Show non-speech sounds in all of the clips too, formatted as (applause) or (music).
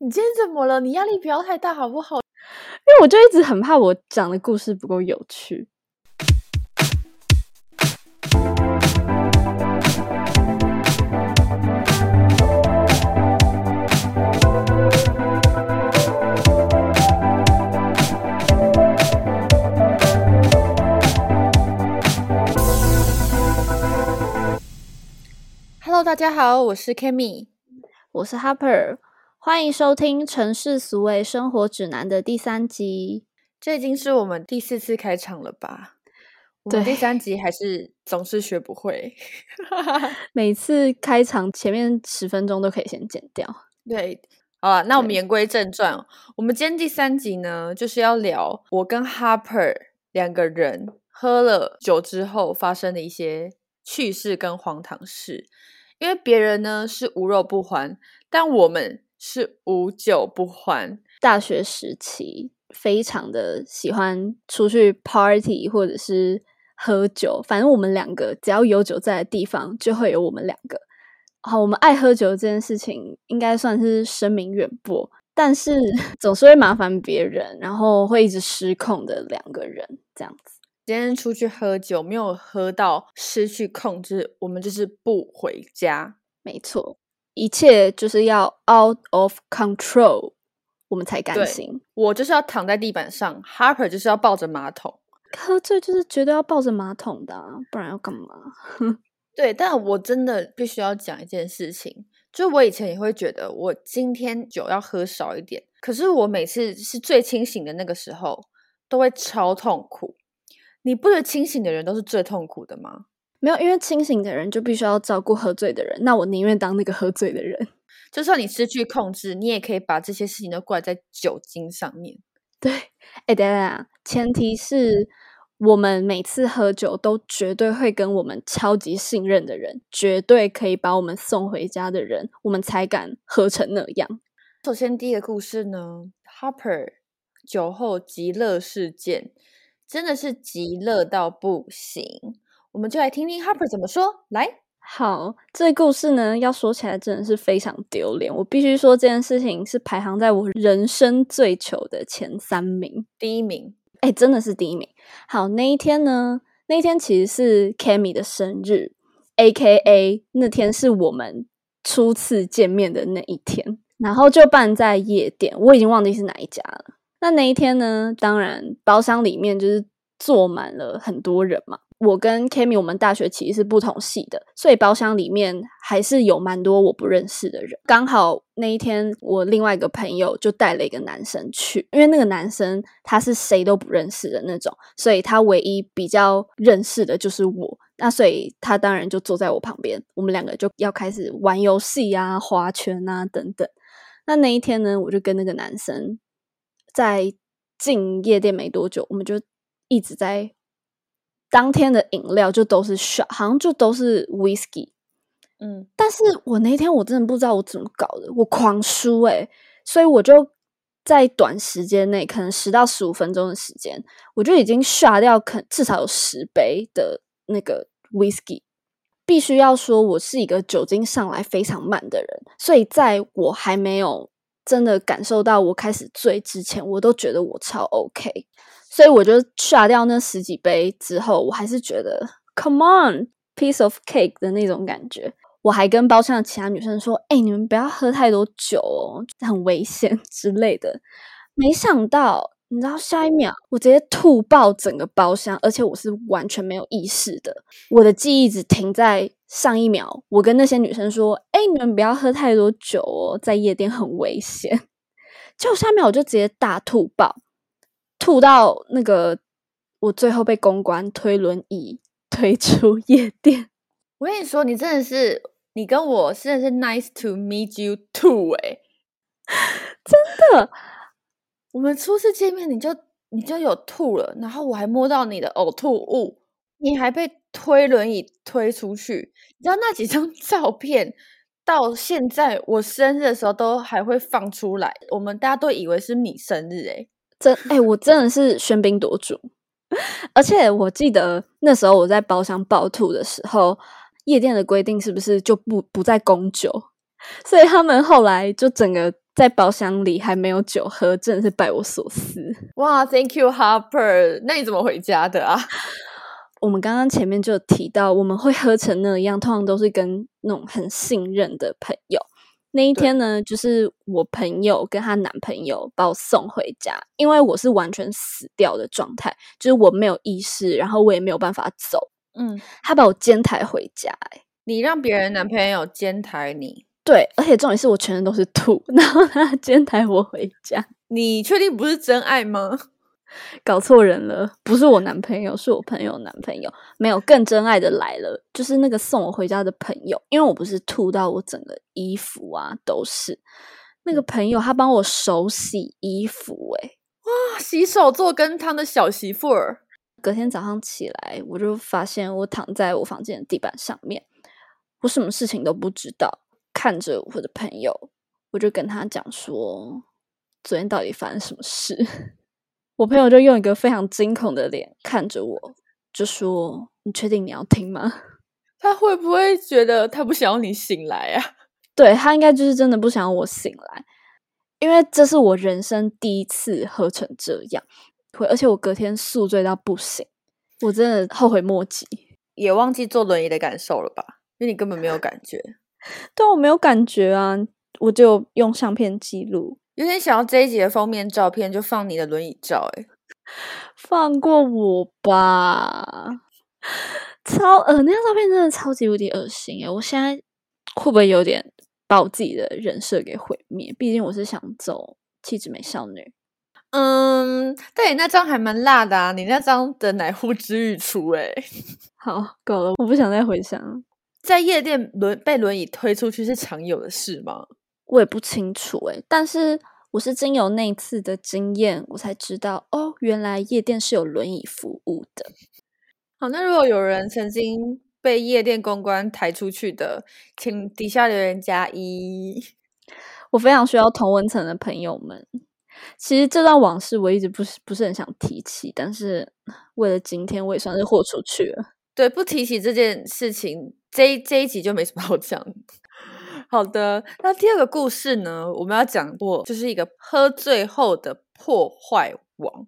你今天怎么了？你压力不要太大好不好？因为我就一直很怕我讲的故事不够有趣。Hello，大家好，我是 Kimi，我是 Harper，欢迎收听《城市俗味生活指南》的第三集。这已经是我们第四次开场了吧？对，第三集还是总是学不会。(laughs) (laughs) 每次开场前面十分钟都可以先剪掉。对，好了，那我们言归正传，我们今天第三集呢，就是要聊我跟 Harper 两个人喝了酒之后发生的一些趣事跟荒唐事。因为别人呢是无肉不欢，但我们是无酒不欢。大学时期非常的喜欢出去 party 或者是喝酒，反正我们两个只要有酒在的地方，就会有我们两个。好，我们爱喝酒这件事情应该算是声名远播，但是 (laughs) 总是会麻烦别人，然后会一直失控的两个人这样子。今天出去喝酒，没有喝到失去控制，我们就是不回家。没错，一切就是要 out of control，我们才甘心。我就是要躺在地板上，Harper 就是要抱着马桶。喝醉就是绝对要抱着马桶的，不然要干嘛？(laughs) 对，但我真的必须要讲一件事情，就我以前也会觉得，我今天酒要喝少一点，可是我每次是最清醒的那个时候，都会超痛苦。你不觉得清醒的人都是最痛苦的吗？没有，因为清醒的人就必须要照顾喝醉的人。那我宁愿当那个喝醉的人。(laughs) 就算你失去控制，你也可以把这些事情都怪在酒精上面。对，哎，等等，前提是我们每次喝酒都绝对会跟我们超级信任的人，绝对可以把我们送回家的人，我们才敢喝成那样。首先，第一个故事呢，Harper 酒后极乐事件。真的是极乐到不行，我们就来听听 Harper 怎么说。来，好，这故事呢，要说起来真的是非常丢脸。我必须说，这件事情是排行在我人生最糗的前三名，第一名，哎，真的是第一名。好，那一天呢，那一天其实是 Cammy 的生日，A.K.A 那天是我们初次见面的那一天，然后就办在夜店，我已经忘记是哪一家了。那那一天呢？当然，包厢里面就是坐满了很多人嘛。我跟 Kimi 我们大学其实是不同系的，所以包厢里面还是有蛮多我不认识的人。刚好那一天，我另外一个朋友就带了一个男生去，因为那个男生他是谁都不认识的那种，所以他唯一比较认识的就是我。那所以他当然就坐在我旁边，我们两个就要开始玩游戏啊、划拳啊等等。那那一天呢，我就跟那个男生。在进夜店没多久，我们就一直在当天的饮料就都是 shot，好像就都是 whisky。嗯，但是我那天我真的不知道我怎么搞的，我狂输诶，所以我就在短时间内，可能十到十五分钟的时间，我就已经 shot 掉，可至少有十杯的那个 whisky。必须要说，我是一个酒精上来非常慢的人，所以在我还没有。真的感受到我开始醉之前，我都觉得我超 OK，所以我就刷掉那十几杯之后，我还是觉得 Come on piece of cake 的那种感觉。我还跟包厢的其他女生说：“哎，你们不要喝太多酒哦，很危险之类的。”没想到。你知道下一秒我直接吐爆整个包厢，而且我是完全没有意识的。我的记忆只停在上一秒，我跟那些女生说：“哎，你们不要喝太多酒哦，在夜店很危险。”就下面我就直接大吐爆，吐到那个我最后被公关推轮椅 (laughs) 推出夜店。我跟你说，你真的是你跟我真的是 nice to meet you too 哎，(laughs) 真的。我们初次见面，你就你就有吐了，然后我还摸到你的呕吐物，你还被推轮椅推出去。你知道那几张 (laughs) 照片到现在我生日的时候都还会放出来，我们大家都以为是你生日，诶真哎，我真的是喧宾夺主。(laughs) 而且我记得那时候我在包厢暴吐的时候，夜店的规定是不是就不不再供酒？(laughs) 所以他们后来就整个在包厢里还没有酒喝，真的是拜我所赐。哇，Thank you Harper。那你怎么回家的啊？(laughs) 我们刚刚前面就提到，我们会喝成那样，通常都是跟那种很信任的朋友。那一天呢，就是我朋友跟她男朋友把我送回家，因为我是完全死掉的状态，就是我没有意识，然后我也没有办法走。嗯，他把我肩抬回家。哎，你让别人男朋友肩抬你？对，而且重点是我全身都是吐，(laughs) 然后他肩抬我回家。你确定不是真爱吗？(laughs) 搞错人了，不是我男朋友，是我朋友男朋友。没有更真爱的来了，就是那个送我回家的朋友。因为我不是吐到我整个衣服啊都是，那个朋友他帮我手洗衣服，哎，哇，洗手做羹汤的小媳妇儿。隔天早上起来，我就发现我躺在我房间的地板上面，我什么事情都不知道，看着我的朋友，我就跟他讲说，昨天到底发生什么事。我朋友就用一个非常惊恐的脸看着我，就说：“你确定你要听吗？” (laughs) 他会不会觉得他不想要你醒来啊？(laughs) 对他应该就是真的不想要我醒来，因为这是我人生第一次喝成这样，而且我隔天宿醉到不行，我真的后悔莫及，也忘记坐轮椅的感受了吧？因为你根本没有感觉，(laughs) 对我没有感觉啊，我就用相片记录。有点想要这一集的封面照片就放你的轮椅照，哎，放过我吧！超呃，那张照片真的超级无敌恶心哎！我现在会不会有点把我自己的人设给毁灭？毕竟我是想走气质美少女。嗯，但你那张还蛮辣的啊！你那张的奶呼之欲出哎。(laughs) 好，够了，我不想再回想。在夜店轮被轮椅推出去是常有的事吗？我也不清楚诶，但是我是经由那一次的经验，我才知道哦，原来夜店是有轮椅服务的。好，那如果有人曾经被夜店公关抬出去的，请底下留言加一。(laughs) 我非常需要同文层的朋友们。其实这段往事我一直不是不是很想提起，但是为了今天，我也算是豁出去了。对，不提起这件事情，这这一集就没什么好讲。好的，那第二个故事呢？我们要讲过，就是一个喝醉后的破坏王。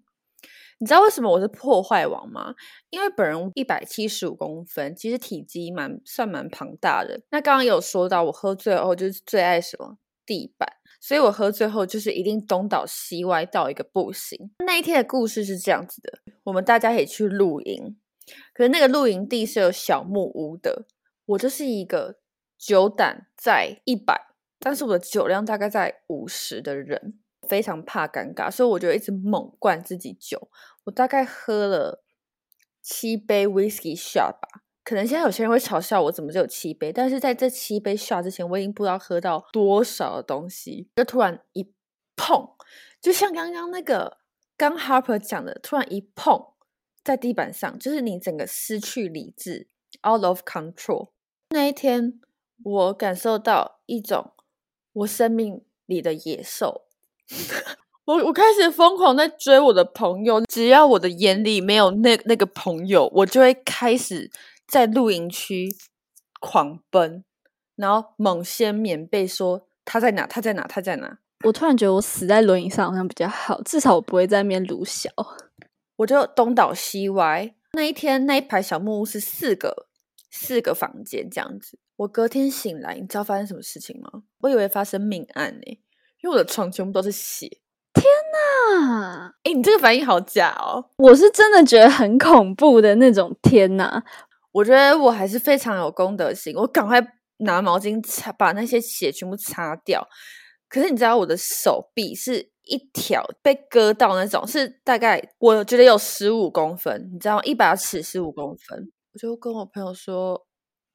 你知道为什么我是破坏王吗？因为本人一百七十五公分，其实体积蛮算蛮庞大的。那刚刚有说到，我喝醉后就是最爱什么地板，所以我喝醉后就是一定东倒西歪到一个不行。那一天的故事是这样子的：我们大家可以去露营，可是那个露营地是有小木屋的，我就是一个。酒胆在一百，但是我的酒量大概在五十的人，非常怕尴尬，所以我就一直猛灌自己酒。我大概喝了七杯 whisky shot 吧，可能现在有些人会嘲笑我怎么只有七杯，但是在这七杯 shot 之前，我已经不知道喝到多少的东西，就突然一碰，就像刚刚那个刚 Harper 讲的，突然一碰在地板上，就是你整个失去理智，out of control。那一天。我感受到一种我生命里的野兽，(laughs) 我我开始疯狂在追我的朋友，只要我的眼里没有那那个朋友，我就会开始在露营区狂奔，然后猛掀棉被说他在哪，他在哪，他在哪。我突然觉得我死在轮椅上好像比较好，至少我不会在那边撸小。(laughs) 我就东倒西歪。那一天那一排小木屋是四个四个房间这样子。我隔天醒来，你知道发生什么事情吗？我以为发生命案呢，因为我的床全部都是血。天哪！哎，你这个反应好假哦！我是真的觉得很恐怖的那种。天哪！我觉得我还是非常有公德心，我赶快拿毛巾擦，把那些血全部擦掉。可是你知道，我的手臂是一条被割到那种，是大概我觉得有十五公分，你知道吗？一把尺十五公分。我就跟我朋友说。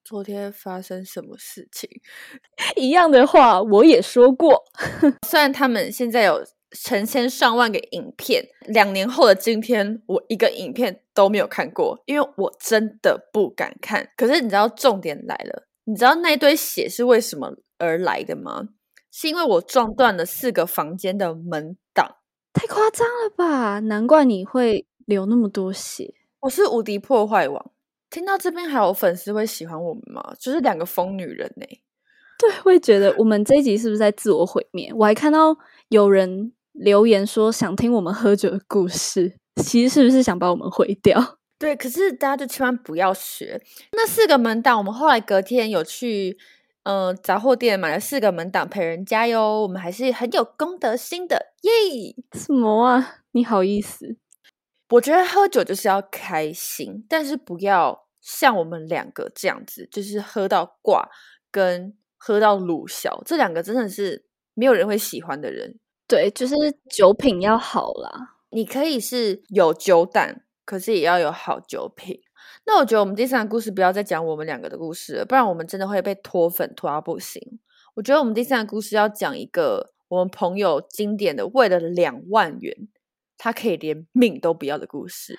昨天发生什么事情？(laughs) 一样的话我也说过。(laughs) 虽然他们现在有成千上万个影片，两年后的今天，我一个影片都没有看过，因为我真的不敢看。可是你知道重点来了，你知道那堆血是为什么而来的吗？是因为我撞断了四个房间的门挡。太夸张了吧？难怪你会流那么多血。我是无敌破坏王。听到这边还有粉丝会喜欢我们吗？就是两个疯女人呢。对对，会觉得我们这一集是不是在自我毁灭？我还看到有人留言说想听我们喝酒的故事，其实是不是想把我们毁掉？(laughs) 对，可是大家就千万不要学那四个门档。我们后来隔天有去，嗯，杂货店买了四个门档陪人家哟。我们还是很有公德心的耶！什么啊？你好意思？我觉得喝酒就是要开心，但是不要像我们两个这样子，就是喝到挂跟喝到鲁小，这两个真的是没有人会喜欢的人。对，就是酒品要好啦。你可以是有酒胆。可是也要有好酒品。那我觉得我们第三个故事不要再讲我们两个的故事了，不然我们真的会被脱粉脱到不行。我觉得我们第三个故事要讲一个我们朋友经典的为了两万元，他可以连命都不要的故事。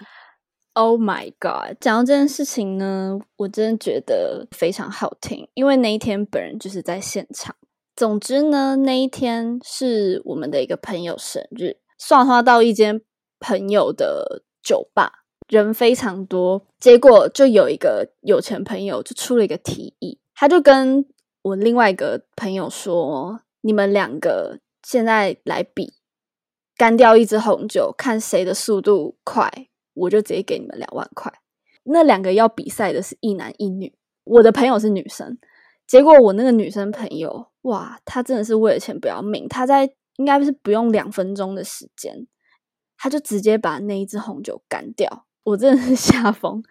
Oh my god！讲到这件事情呢，我真的觉得非常好听，因为那一天本人就是在现场。总之呢，那一天是我们的一个朋友生日，算花到一间朋友的。酒吧人非常多，结果就有一个有钱朋友就出了一个提议，他就跟我另外一个朋友说：“你们两个现在来比干掉一支红酒，看谁的速度快，我就直接给你们两万块。”那两个要比赛的是一男一女，我的朋友是女生，结果我那个女生朋友，哇，她真的是为了钱不要命，她在应该是不用两分钟的时间。她就直接把那一支红酒干掉，我真的是 (laughs) 吓疯。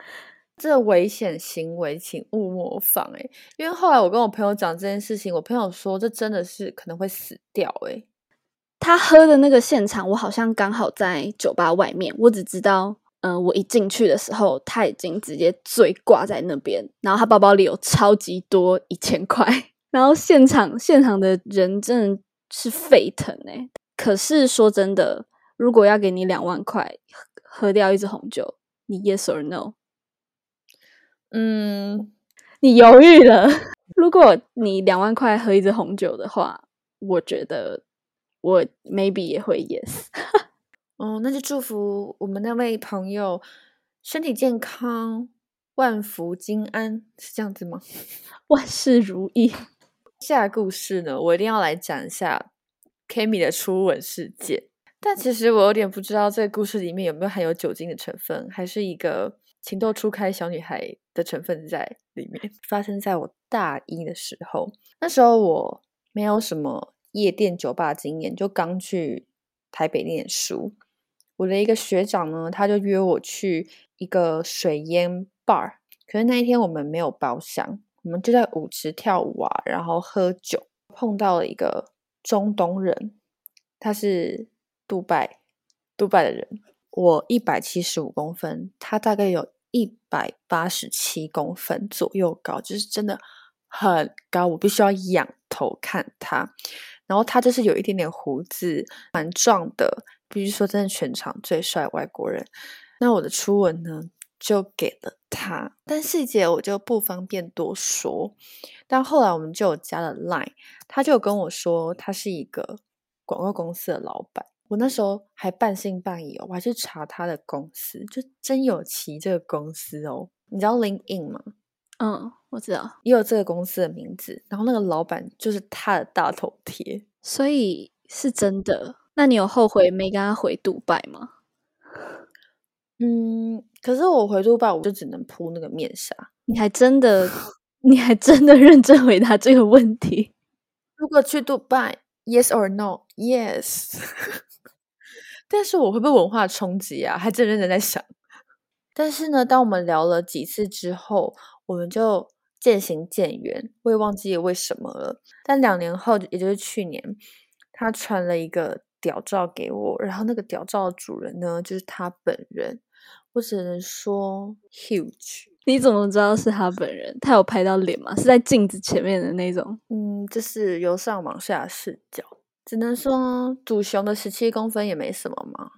这危险行为，请勿模仿哎！因为后来我跟我朋友讲这件事情，我朋友说这真的是可能会死掉哎。他喝的那个现场，我好像刚好在酒吧外面，我只知道，嗯，我一进去的时候，他已经直接醉挂在那边，然后他包包里有超级多一千块，(laughs) 然后现场现场的人真的是沸腾哎。可是说真的。如果要给你两万块喝掉一支红酒，你 yes or no？嗯，你犹豫了。(laughs) 如果你两万块喝一支红酒的话，我觉得我 maybe 也会 yes。(laughs) 哦，那就祝福我们那位朋友身体健康，万福金安，是这样子吗？(laughs) 万事如意。(laughs) 下故事呢，我一定要来讲一下 Kimi 的初吻事件。但其实我有点不知道这个故事里面有没有含有酒精的成分，还是一个情窦初开小女孩的成分在里面。(laughs) 发生在我大一的时候，那时候我没有什么夜店酒吧经验，就刚去台北念书。我的一个学长呢，他就约我去一个水烟 bar，可是那一天我们没有包厢，我们就在舞池跳舞啊，然后喝酒，碰到了一个中东人，他是。杜拜，杜拜的人，我一百七十五公分，他大概有一百八十七公分左右高，就是真的很高，我必须要仰头看他。然后他就是有一点点胡子，蛮壮的，必须说真的全场最帅外国人。那我的初吻呢，就给了他，但细节我就不方便多说。但后来我们就有加了 Line，他就跟我说他是一个广告公司的老板。我那时候还半信半疑哦，我还去查他的公司，就真有其这个公司哦。你知道 LinkedIn 吗？嗯，我知道，也有这个公司的名字。然后那个老板就是他的大头贴，所以是真的。那你有后悔没跟他回杜拜吗？嗯，可是我回杜拜，我就只能铺那个面纱。你还真的，你还真的认真回答这个问题。(laughs) 如果去杜拜，Yes or No？Yes。(laughs) (laughs) 但是我会不会文化冲击啊？还真认真在想。但是呢，当我们聊了几次之后，我们就渐行渐远。我也忘记为什么了。但两年后，也就是去年，他传了一个屌照给我，然后那个屌照的主人呢，就是他本人。我只能说 huge。你怎么知道是他本人？他有拍到脸吗？是在镜子前面的那种？嗯，就是由上往下视角。只能说，祖雄的十七公分也没什么嘛，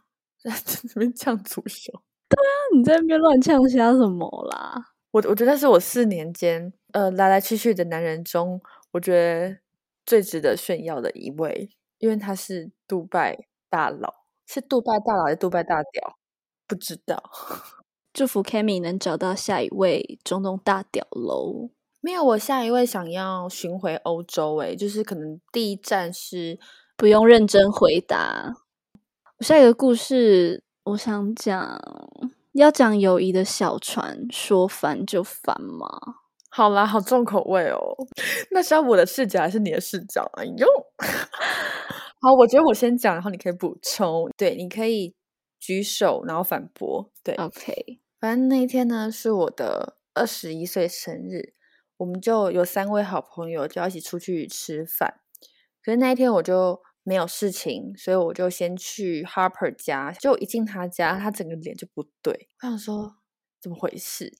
在这边呛祖雄。(laughs) 对啊，你在那边乱呛瞎什么啦？我我觉得是我四年间，呃，来来去去的男人中，我觉得最值得炫耀的一位，因为他是杜拜大佬，是杜拜大佬还是杜拜大屌？不知道。(laughs) 祝福 Kimi 能找到下一位中东大屌喽。没有，我下一位想要巡回欧洲，诶，就是可能第一站是不用认真回答。我下一个故事，我想讲，要讲友谊的小船，说翻就翻吗？好啦，好重口味哦。那是要我的视角还是你的视角？哎呦，(laughs) 好，我觉得我先讲，然后你可以补充。对，你可以举手，然后反驳。对，OK。反正那一天呢，是我的二十一岁生日，我们就有三位好朋友就要一起出去吃饭。可是那一天我就没有事情，所以我就先去 Harper 家。就一进他家，他整个脸就不对，我想说怎么回事？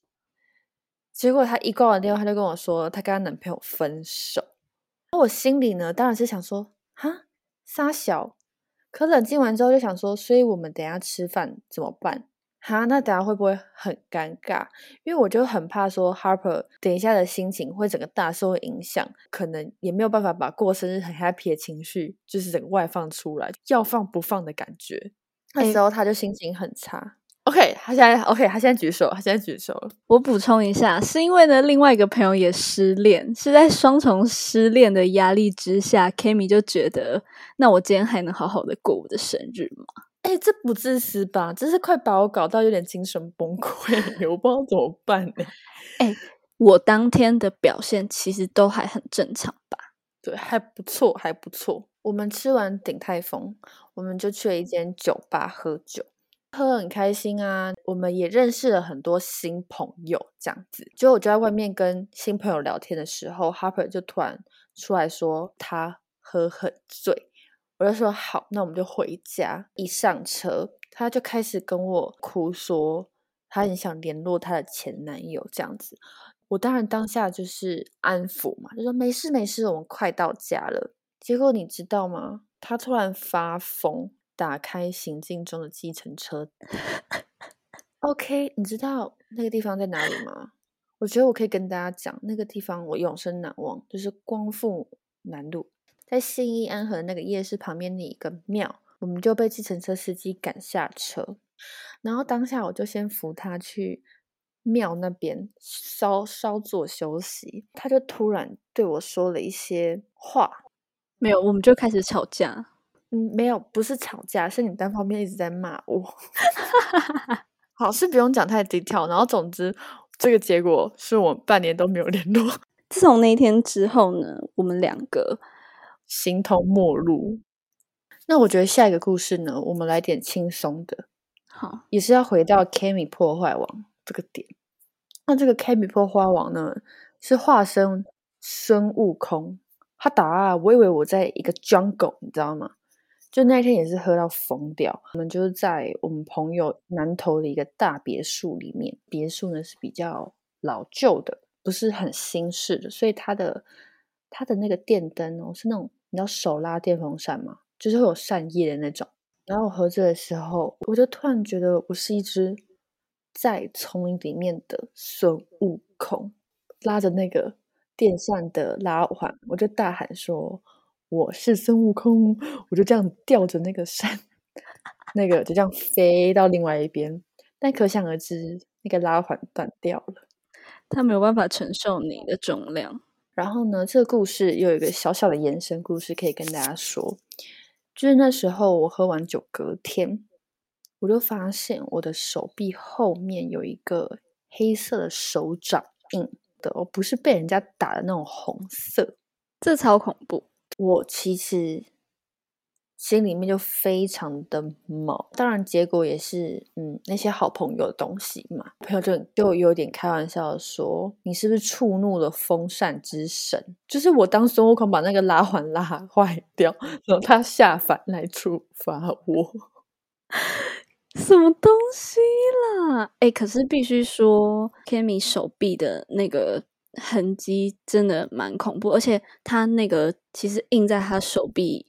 结果她一挂完电话，她就跟我说她跟她男朋友分手。那我心里呢，当然是想说哈，撒小。可冷静完之后，就想说，所以我们等下吃饭怎么办？哈，那等下会不会很尴尬？因为我就很怕说 Harper 等一下的心情会整个大受影响，可能也没有办法把过生日很 happy 的情绪，就是整个外放出来，要放不放的感觉。那时候他就心情很差。OK，他现在 OK，他现在举手，他现在举手了。我补充一下，是因为呢，另外一个朋友也失恋，是在双重失恋的压力之下，Kimi 就觉得，那我今天还能好好的过我的生日吗？哎，这不自私吧？这是快把我搞到有点精神崩溃，我不知道怎么办呢。哎，我当天的表现其实都还很正常吧？对，还不错，还不错。我们吃完鼎泰丰，我们就去了一间酒吧喝酒。喝很开心啊，我们也认识了很多新朋友，这样子。就我就在外面跟新朋友聊天的时候，Harper 就突然出来说他喝很醉，我就说好，那我们就回家。一上车，他就开始跟我哭说他很想联络他的前男友，这样子。我当然当下就是安抚嘛，就说没事没事，我们快到家了。结果你知道吗？他突然发疯。打开行进中的计程车。OK，你知道那个地方在哪里吗？我觉得我可以跟大家讲，那个地方我永生难忘，就是光复南路，在信义安和那个夜市旁边的一个庙。我们就被计程车司机赶下车，然后当下我就先扶他去庙那边稍稍作休息。他就突然对我说了一些话，没有，我们就开始吵架。嗯，没有，不是吵架，是你单方面一直在骂我。(laughs) 好，是不用讲太低调。然后，总之，这个结果是我半年都没有联络。(laughs) 自从那一天之后呢，我们两个形同陌路。那我觉得下一个故事呢，我们来点轻松的。好，也是要回到 Kami 破坏王这个点。那这个 Kami 破坏王呢，是化身孙悟空。他打啊，我以为我在一个 jungle，你知道吗？就那天也是喝到疯掉，我们就是在我们朋友南头的一个大别墅里面，别墅呢是比较老旧的，不是很新式的，所以它的它的那个电灯哦是那种你知道手拉电风扇吗？就是会有扇叶的那种。然后我喝醉的时候，我就突然觉得我是一只在丛林里面的孙悟空，拉着那个电扇的拉环，我就大喊说。我是孙悟空，我就这样吊着那个山，那个就这样飞到另外一边，但可想而知，那个拉环断掉了，它没有办法承受你的重量。然后呢，这个故事又有一个小小的延伸故事可以跟大家说，就是那时候我喝完酒隔天，我就发现我的手臂后面有一个黑色的手掌印的，而不是被人家打的那种红色，这超恐怖。我其实心里面就非常的毛，当然结果也是，嗯，那些好朋友的东西嘛，朋友就就有点开玩笑说：“你是不是触怒了风扇之神？”就是我当孙悟空把那个拉环拉坏掉，然后他下凡来处罚我，(laughs) 什么东西啦？哎，可是必须说，Kimi 手臂的那个。痕迹真的蛮恐怖，而且他那个其实印在他手臂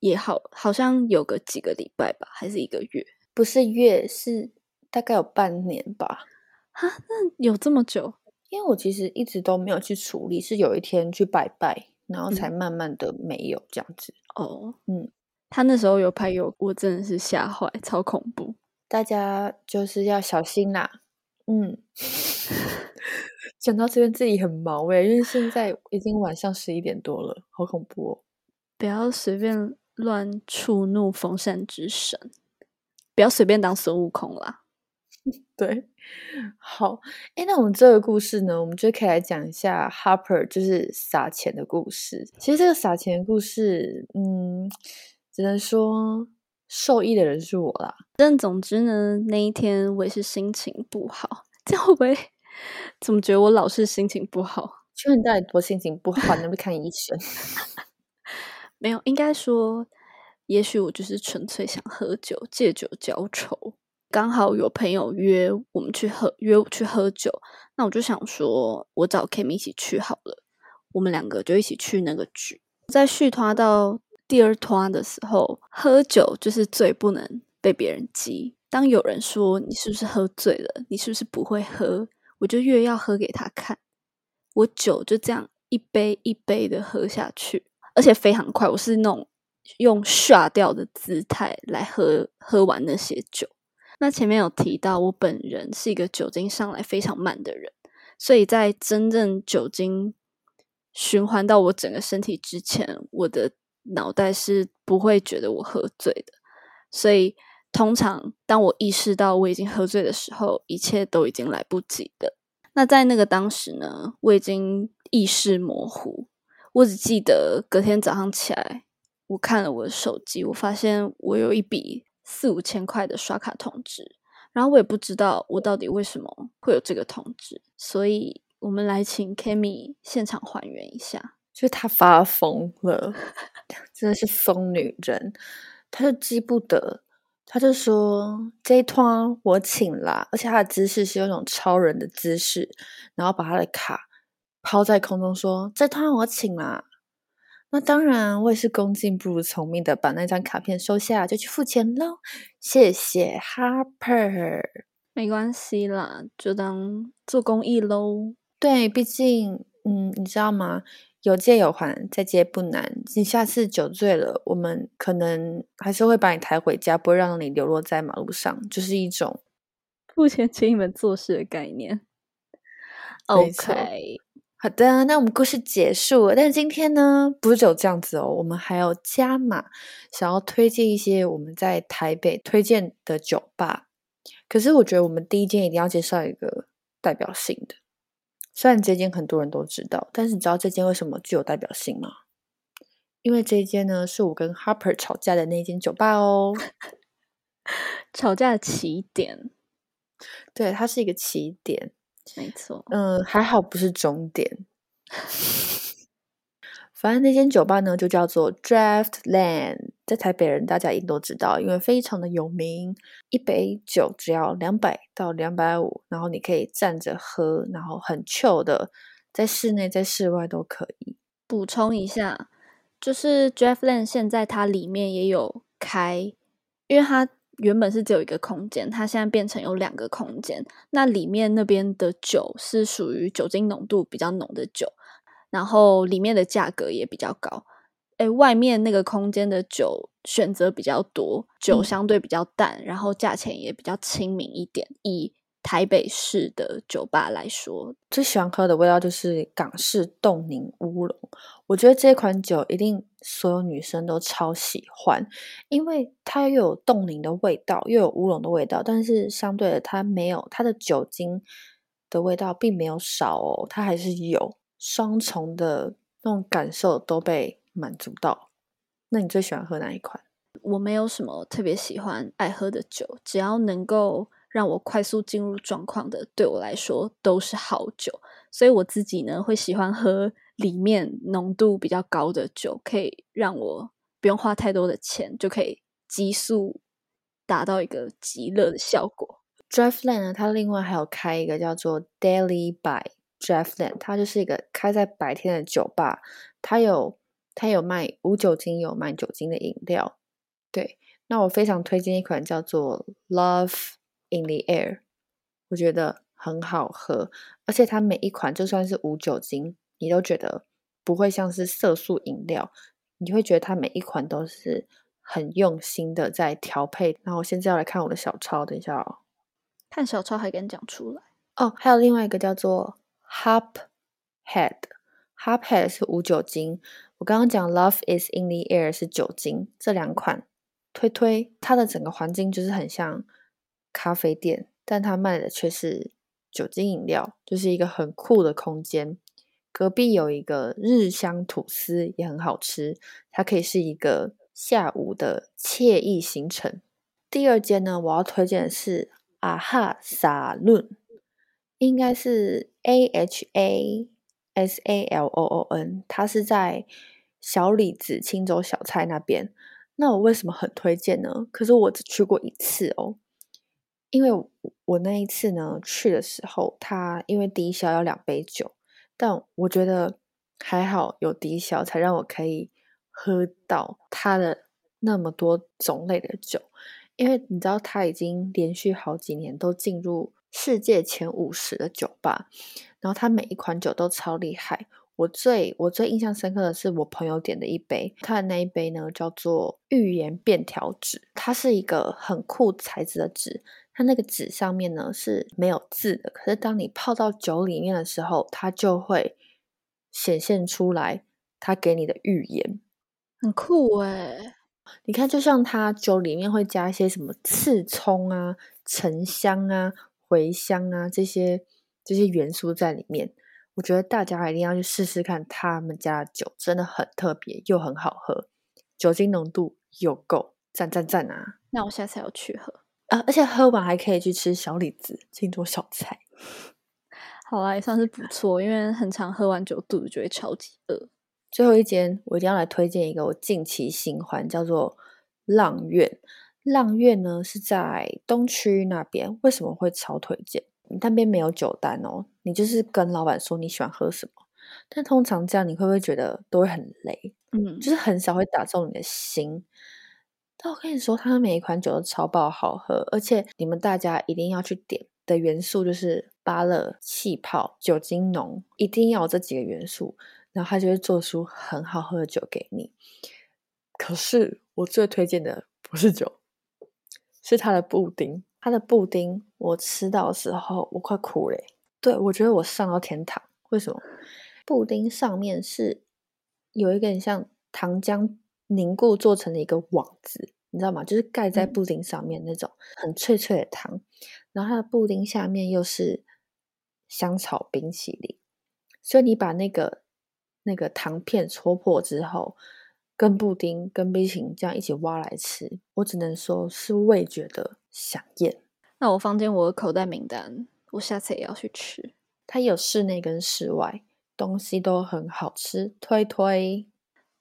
也好，好像有个几个礼拜吧，还是一个月？不是月，是大概有半年吧。啊，那有这么久？因为我其实一直都没有去处理，是有一天去拜拜，然后才慢慢的没有这样子。哦，嗯，他那时候有拍有，我真的是吓坏，超恐怖。大家就是要小心啦。嗯。(laughs) 讲到这边自己很毛哎，因为现在已经晚上十一点多了，好恐怖哦！不要随便乱触怒风扇之神，不要随便当孙悟空啦。(laughs) 对，好，哎，那我们这个故事呢，我们就可以来讲一下 Harper 就是撒钱的故事。其实这个撒钱的故事，嗯，只能说受益的人是我啦。但总之呢，那一天我也是心情不好。这样会不会？怎么觉得我老是心情不好？请问你到底多心情不好？能不能看医生？(laughs) 没有，应该说，也许我就是纯粹想喝酒，借酒浇愁。刚好有朋友约我们去喝，约我去喝酒，那我就想说，我找 Kim 一起去好了。我们两个就一起去那个局。在续团到第二团的时候，喝酒就是最不能被别人激。当有人说你是不是喝醉了，你是不是不会喝，我就越要喝给他看。我酒就这样一杯一杯的喝下去，而且非常快。我是那种用刷掉的姿态来喝喝完那些酒。那前面有提到，我本人是一个酒精上来非常慢的人，所以在真正酒精循环到我整个身体之前，我的脑袋是不会觉得我喝醉的。所以通常当我意识到我已经喝醉的时候，一切都已经来不及的。那在那个当时呢，我已经意识模糊，我只记得隔天早上起来，我看了我的手机，我发现我有一笔。四五千块的刷卡通知，然后我也不知道我到底为什么会有这个通知，所以我们来请 Kimi 现场还原一下。就是他发疯了，(laughs) 真的是疯女人，他就记不得，他就说这一趟我请啦，而且他的姿势是有种超人的姿势，然后把他的卡抛在空中说这趟我请啦。那当然，我也是恭敬不如从命的，把那张卡片收下，就去付钱喽。谢谢 Harper，没关系啦，就当做公益喽。对，毕竟，嗯，你知道吗？有借有还，再借不难。你下次酒醉了，我们可能还是会把你抬回家，不会让你流落在马路上，就是一种 (laughs) 付钱请你们做事的概念。OK。好的，那我们故事结束。了。但是今天呢，不是只有这样子哦，我们还要加码，想要推荐一些我们在台北推荐的酒吧。可是我觉得我们第一间一定要介绍一个代表性的，虽然这间很多人都知道，但是你知道这间为什么具有代表性吗？因为这一间呢，是我跟 Harper 吵架的那间酒吧哦。(laughs) 吵架的起点，对，它是一个起点。没错，嗯，还好不是终点。反正那间酒吧呢，就叫做 Draft Land，在台北人大家一定都知道，因为非常的有名。一杯酒只要两百到两百五，然后你可以站着喝，然后很 chill 的，在室内在室外都可以。补充一下，就是 Draft Land 现在它里面也有开，因为它。原本是只有一个空间，它现在变成有两个空间。那里面那边的酒是属于酒精浓度比较浓的酒，然后里面的价格也比较高。诶，外面那个空间的酒选择比较多，酒相对比较淡，然后价钱也比较亲民一点。以台北市的酒吧来说，最喜欢喝的味道就是港式冻柠乌龙。我觉得这款酒一定所有女生都超喜欢，因为它又有冻柠的味道，又有乌龙的味道，但是相对的，它没有它的酒精的味道并没有少哦，它还是有双重的那种感受都被满足到。那你最喜欢喝哪一款？我没有什么特别喜欢爱喝的酒，只要能够。让我快速进入状况的，对我来说都是好酒，所以我自己呢会喜欢喝里面浓度比较高的酒，可以让我不用花太多的钱，就可以急速达到一个极乐的效果。Driveland 呢，它另外还有开一个叫做 Daily by Draftland，它就是一个开在白天的酒吧，它有它有卖无酒精有卖酒精的饮料。对，那我非常推荐一款叫做 Love。In the air，我觉得很好喝，而且它每一款就算是无酒精，你都觉得不会像是色素饮料，你会觉得它每一款都是很用心的在调配。然后我现在要来看我的小抄，等一下哦，看小抄还敢讲出来哦。还有另外一个叫做 Hop Head，Hop Head 是无酒精。我刚刚讲 Love is in the air 是酒精，这两款推推，它的整个环境就是很像咖啡店，但它卖的却是酒精饮料，就是一个很酷的空间。隔壁有一个日香吐司，也很好吃，它可以是一个下午的惬意行程。第二间呢，我要推荐的是阿哈沙论，应该是 A H A S A L O O N，它是在小李子青州小菜那边。那我为什么很推荐呢？可是我只去过一次哦，因为我那一次呢去的时候，它因为低消要两杯酒。但我觉得还好有低消，才让我可以喝到它的那么多种类的酒。因为你知道，它已经连续好几年都进入世界前五十的酒吧，然后它每一款酒都超厉害。我最我最印象深刻的是我朋友点的一杯，他的那一杯呢叫做预言便条纸，它是一个很酷材质的纸。它那个纸上面呢是没有字的，可是当你泡到酒里面的时候，它就会显现出来它给你的预言，很酷哎！你看，就像它酒里面会加一些什么刺葱啊、沉香啊、茴香啊这些这些元素在里面，我觉得大家一定要去试试看，他们家的酒真的很特别又很好喝，酒精浓度又够，赞赞赞啊！那我下次要去喝。啊！而且喝完还可以去吃小李子，庆祝小菜。(laughs) 好啊，也算是不错。因为很常喝完酒，肚子就会超级饿。最后一间，我一定要来推荐一个我近期新欢，叫做浪苑。浪月呢是在东区那边。为什么会超推荐？那边没有酒单哦，你就是跟老板说你喜欢喝什么。但通常这样，你会不会觉得都会很累？嗯，就是很少会打中你的心。但我跟你说，他们每一款酒都超爆好喝，而且你们大家一定要去点的元素就是芭乐、气泡、酒精浓，一定要有这几个元素，然后他就会做出很好喝的酒给你。可是我最推荐的不是酒，是它的布丁。它的布丁我吃到的时候，我快哭了。对我觉得我上到天堂。为什么？布丁上面是有一个很像糖浆。凝固做成的一个网子，你知道吗？就是盖在布丁上面那种很脆脆的糖，然后它的布丁下面又是香草冰淇淋，所以你把那个那个糖片戳破之后，跟布丁跟冰淇淋这样一起挖来吃，我只能说是味觉的响宴。那我放进我的口袋名单，我下次也要去吃。它有室内跟室外，东西都很好吃，推推。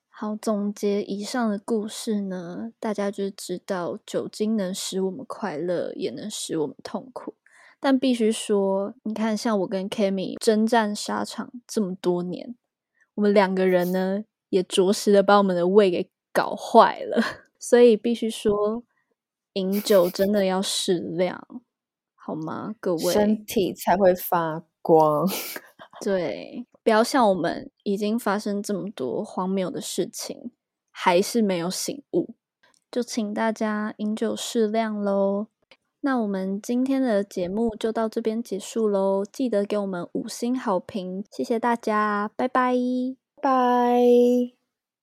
好，总结以上的故事呢，大家就知道酒精能使我们快乐，也能使我们痛苦。但必须说，你看，像我跟 Kami 征战沙场这么多年，我们两个人呢，也着实的把我们的胃给搞坏了。(laughs) 所以必须说，饮酒真的要适量，好吗？各位，身体才会发光。(laughs) 对。不要像我们已经发生这么多荒谬的事情，还是没有醒悟，就请大家饮酒适量喽。那我们今天的节目就到这边结束喽，记得给我们五星好评，谢谢大家，拜拜，拜。